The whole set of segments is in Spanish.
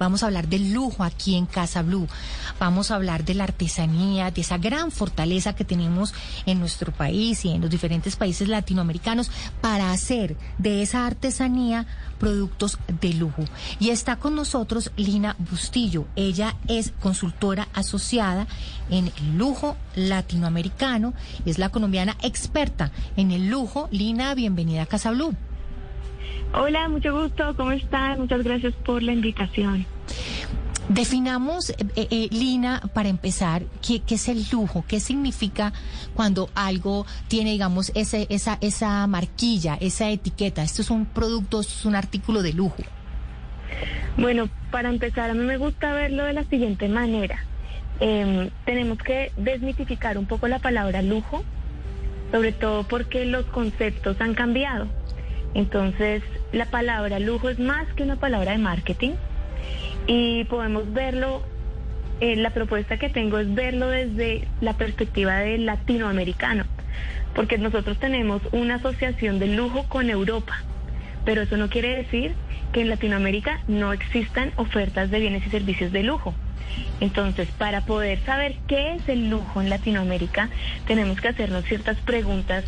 Vamos a hablar del lujo aquí en Casa Blue. Vamos a hablar de la artesanía, de esa gran fortaleza que tenemos en nuestro país y en los diferentes países latinoamericanos para hacer de esa artesanía productos de lujo. Y está con nosotros Lina Bustillo. Ella es consultora asociada en lujo latinoamericano. Es la colombiana experta en el lujo. Lina, bienvenida a Casa Blue. Hola, mucho gusto, ¿cómo están? Muchas gracias por la invitación. Definamos, eh, eh, Lina, para empezar, ¿qué, ¿qué, es el lujo? ¿Qué significa cuando algo tiene, digamos, ese, esa, esa marquilla, esa etiqueta? Esto es un producto, esto es un artículo de lujo. Bueno, para empezar, a mí me gusta verlo de la siguiente manera. Eh, tenemos que desmitificar un poco la palabra lujo, sobre todo porque los conceptos han cambiado. Entonces, la palabra lujo es más que una palabra de marketing y podemos verlo, eh, la propuesta que tengo es verlo desde la perspectiva del latinoamericano, porque nosotros tenemos una asociación de lujo con Europa, pero eso no quiere decir que en Latinoamérica no existan ofertas de bienes y servicios de lujo. Entonces, para poder saber qué es el lujo en Latinoamérica, tenemos que hacernos ciertas preguntas,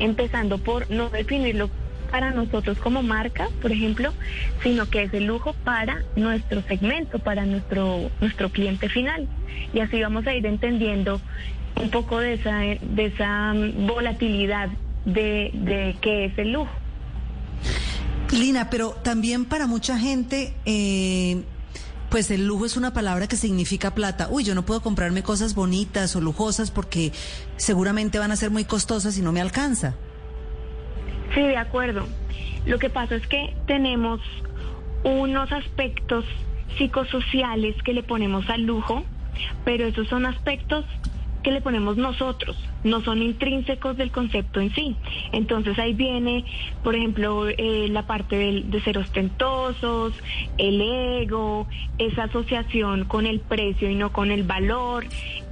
empezando por no definirlo para nosotros como marca, por ejemplo, sino que es el lujo para nuestro segmento, para nuestro, nuestro cliente final. Y así vamos a ir entendiendo un poco de esa, de esa volatilidad de, de qué es el lujo. Lina, pero también para mucha gente, eh, pues el lujo es una palabra que significa plata. Uy, yo no puedo comprarme cosas bonitas o lujosas porque seguramente van a ser muy costosas y no me alcanza. Sí, de acuerdo. Lo que pasa es que tenemos unos aspectos psicosociales que le ponemos al lujo, pero esos son aspectos que le ponemos nosotros, no son intrínsecos del concepto en sí. Entonces ahí viene, por ejemplo, eh, la parte de ser ostentosos, el ego, esa asociación con el precio y no con el valor,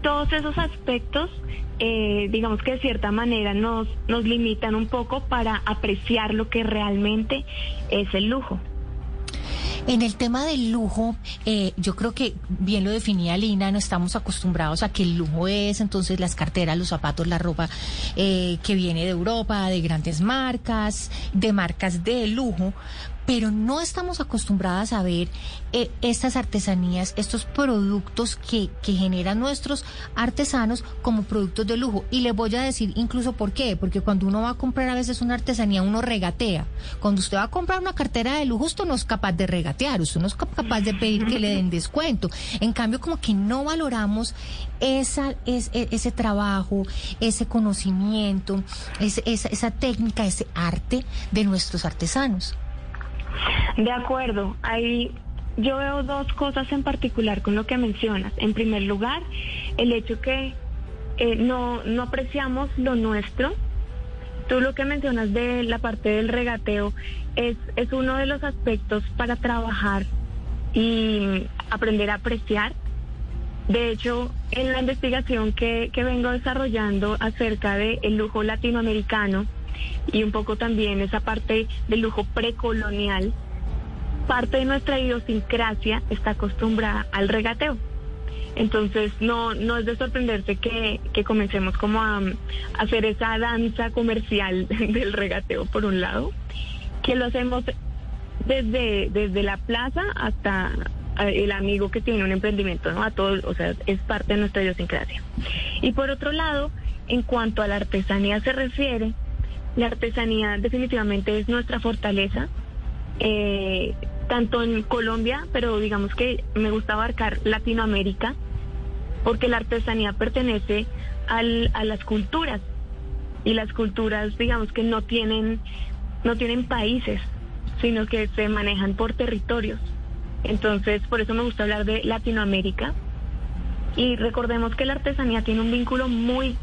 todos esos aspectos eh, digamos que de cierta manera nos, nos limitan un poco para apreciar lo que realmente es el lujo. En el tema del lujo, eh, yo creo que bien lo definía Lina, no estamos acostumbrados a que el lujo es entonces las carteras, los zapatos, la ropa eh, que viene de Europa, de grandes marcas, de marcas de lujo, pero no estamos acostumbradas a ver eh, estas artesanías, estos productos que, que generan nuestros artesanos como productos de lujo. Y les voy a decir incluso por qué, porque cuando uno va a comprar a veces una artesanía, uno regatea. Cuando usted va a comprar una cartera de lujo, usted no es capaz de regatear, usted no es capaz de pedir que le den descuento. En cambio, como que no valoramos esa, es, e, ese trabajo, ese conocimiento, esa, esa técnica, ese arte de nuestros artesanos. De acuerdo, hay yo veo dos cosas en particular con lo que mencionas. En primer lugar, el hecho que eh, no, no apreciamos lo nuestro. Tú lo que mencionas de la parte del regateo es, es uno de los aspectos para trabajar y aprender a apreciar. De hecho, en la investigación que, que vengo desarrollando acerca del el lujo latinoamericano, y un poco también esa parte del lujo precolonial, parte de nuestra idiosincrasia está acostumbrada al regateo. Entonces no, no es de sorprenderse que, que comencemos como a, hacer esa danza comercial del regateo por un lado, que lo hacemos desde, desde la plaza hasta el amigo que tiene un emprendimiento, ¿no? A todos, o sea, es parte de nuestra idiosincrasia. Y por otro lado, en cuanto a la artesanía se refiere, la artesanía definitivamente es nuestra fortaleza, eh, tanto en Colombia, pero digamos que me gusta abarcar Latinoamérica, porque la artesanía pertenece al, a las culturas y las culturas, digamos que no tienen no tienen países, sino que se manejan por territorios. Entonces, por eso me gusta hablar de Latinoamérica. Y recordemos que la artesanía tiene un vínculo muy,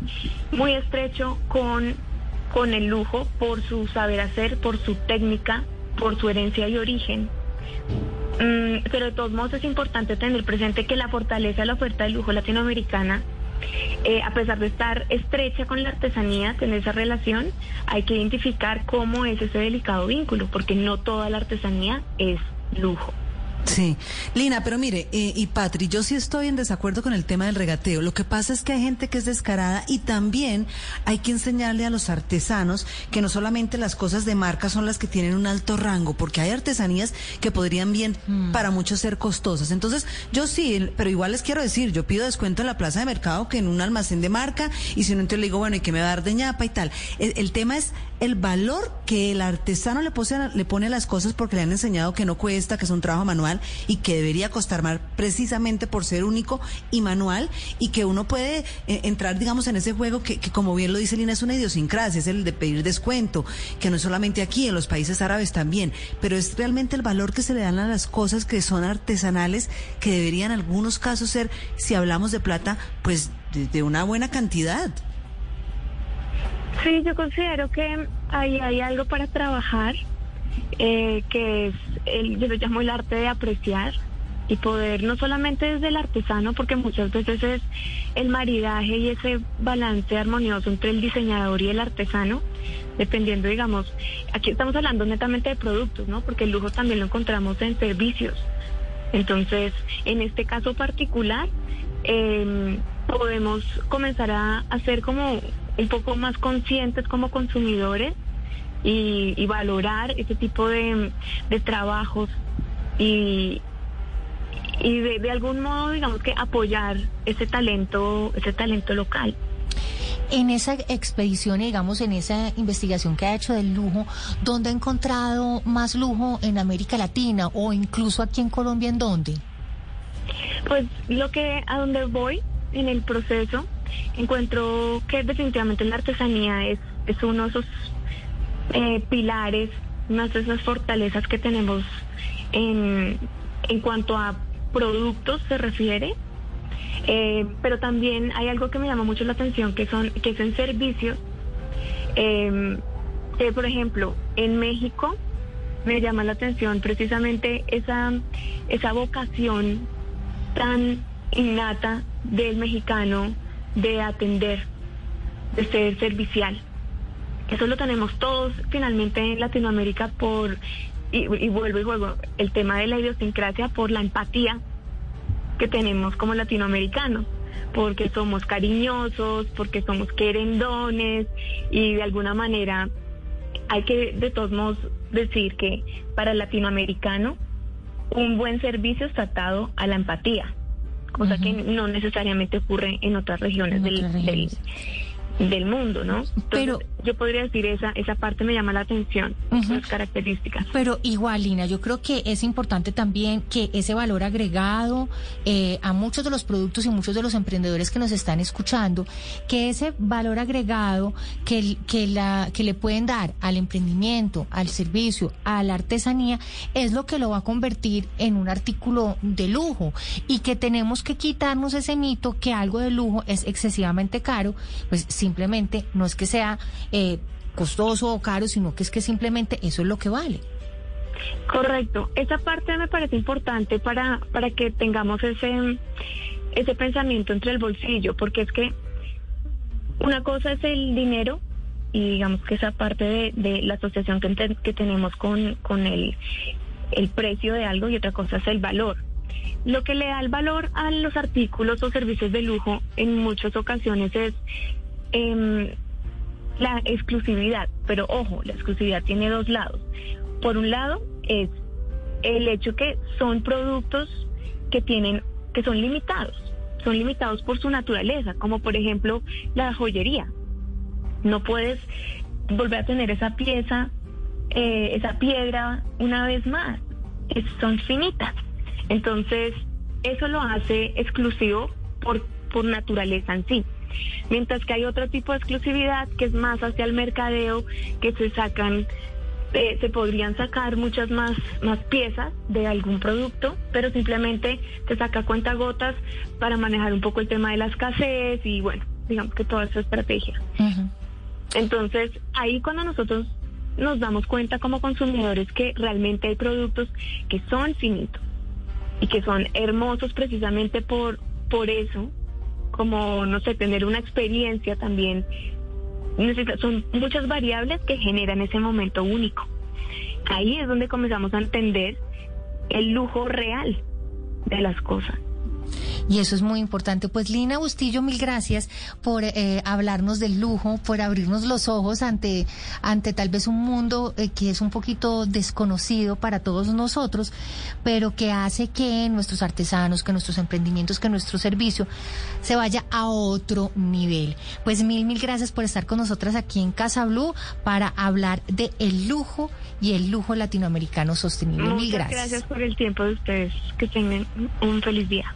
muy estrecho con, con el lujo por su saber hacer, por su técnica, por su herencia y origen. Mm, pero de todos modos es importante tener presente que la fortaleza de la oferta de lujo latinoamericana, eh, a pesar de estar estrecha con la artesanía, tener esa relación, hay que identificar cómo es ese delicado vínculo, porque no toda la artesanía es lujo. Sí, Lina, pero mire, eh, y Patri, yo sí estoy en desacuerdo con el tema del regateo. Lo que pasa es que hay gente que es descarada y también hay que enseñarle a los artesanos que no solamente las cosas de marca son las que tienen un alto rango, porque hay artesanías que podrían bien Mm. para muchos ser costosas. Entonces, yo sí, pero igual les quiero decir, yo pido descuento en la plaza de mercado que en un almacén de marca y si no, entonces le digo, bueno, ¿y qué me va a dar de ñapa y tal? El, el tema es el valor que el artesano le, pose le pone a las cosas porque le han enseñado que no cuesta, que es un trabajo manual y que debería costar más precisamente por ser único y manual y que uno puede eh, entrar, digamos, en ese juego que, como bien lo dice Lina, es una idiosincrasia, es el de pedir descuento, que no es solamente aquí, en los países árabes también, pero es realmente el valor que se le dan a las cosas que son artesanales, que deberían en algunos casos ser, si hablamos de plata, pues de, de una buena cantidad. Sí, yo considero que ahí hay algo para trabajar, eh, que es, el, yo lo llamo el arte de apreciar y poder, no solamente desde el artesano, porque muchas veces es el maridaje y ese balance armonioso entre el diseñador y el artesano, dependiendo, digamos, aquí estamos hablando netamente de productos, ¿no? Porque el lujo también lo encontramos en servicios. Entonces, en este caso particular, eh, podemos comenzar a, ser como un poco más conscientes como consumidores y, y valorar ese tipo de, de trabajos y, y de, de algún modo, digamos que apoyar ese talento, ese talento local. En esa expedición, digamos, en esa investigación que ha hecho del lujo, ¿dónde ha encontrado más lujo en América Latina o incluso aquí en Colombia, en dónde? Pues lo que a donde voy en el proceso encuentro que definitivamente la artesanía es, es uno de esos eh, pilares, una de esas fortalezas que tenemos en, en cuanto a productos se refiere. Eh, pero también hay algo que me llama mucho la atención que son que es en servicios. Que, por ejemplo, en México me llama la atención precisamente esa, esa vocación tan innata del mexicano de atender, de ser servicial. Eso lo tenemos todos finalmente en Latinoamérica por, y, y vuelvo y juego, el tema de la idiosincrasia por la empatía que tenemos como latinoamericanos, porque somos cariñosos, porque somos querendones y de alguna manera hay que de todos modos decir que para el latinoamericano un buen servicio está atado a la empatía, cosa que no necesariamente ocurre en otras regiones, En del, otras del- regiones. del mundo, ¿no? Entonces, Pero- yo podría decir esa esa parte me llama la atención, Ujú. las características. Pero igual, Lina, yo creo que es importante también que ese valor agregado eh, a muchos de los productos y muchos de los emprendedores que nos están escuchando, que ese valor agregado que, que, la, que le pueden dar al emprendimiento, al servicio, a la artesanía, es lo que lo va a convertir en un artículo de lujo y que tenemos que quitarnos ese mito que algo de lujo es excesivamente caro, pues simplemente no es que sea eh, costoso o caro, sino que es que simplemente eso es lo que vale. Correcto. Esa parte me parece importante para, para que tengamos ese, ese pensamiento entre el bolsillo, porque es que una cosa es el dinero y digamos que esa parte de, de la asociación que, que tenemos con, con el, el precio de algo y otra cosa es el valor. Lo que le da el valor a los artículos o servicios de lujo en muchas ocasiones es em, la exclusividad, pero ojo, la exclusividad tiene dos lados. Por un lado es el hecho que son productos que tienen que son limitados, son limitados por su naturaleza, como por ejemplo la joyería. No puedes volver a tener esa pieza, eh, esa piedra una vez más. Son finitas. Entonces, eso lo hace exclusivo por, por naturaleza en sí. Mientras que hay otro tipo de exclusividad que es más hacia el mercadeo, que se sacan eh, se podrían sacar muchas más, más piezas de algún producto, pero simplemente te saca cuentagotas para manejar un poco el tema de la escasez y bueno, digamos que toda esa estrategia. Entonces, ahí cuando nosotros nos damos cuenta como consumidores que realmente hay productos que son finitos y que son hermosos precisamente por, por eso, como, no sé, tener una experiencia también. Son muchas variables que generan ese momento único. Ahí es donde comenzamos a entender el lujo real de las cosas. Y eso es muy importante. Pues Lina Bustillo, mil gracias por eh, hablarnos del lujo, por abrirnos los ojos ante, ante tal vez un mundo eh, que es un poquito desconocido para todos nosotros, pero que hace que nuestros artesanos, que nuestros emprendimientos, que nuestro servicio se vaya a otro nivel. Pues mil, mil gracias por estar con nosotras aquí en Casa Blue para hablar de el lujo y el lujo latinoamericano sostenible. Muchas mil gracias. Gracias por el tiempo de ustedes. Que tengan un feliz día.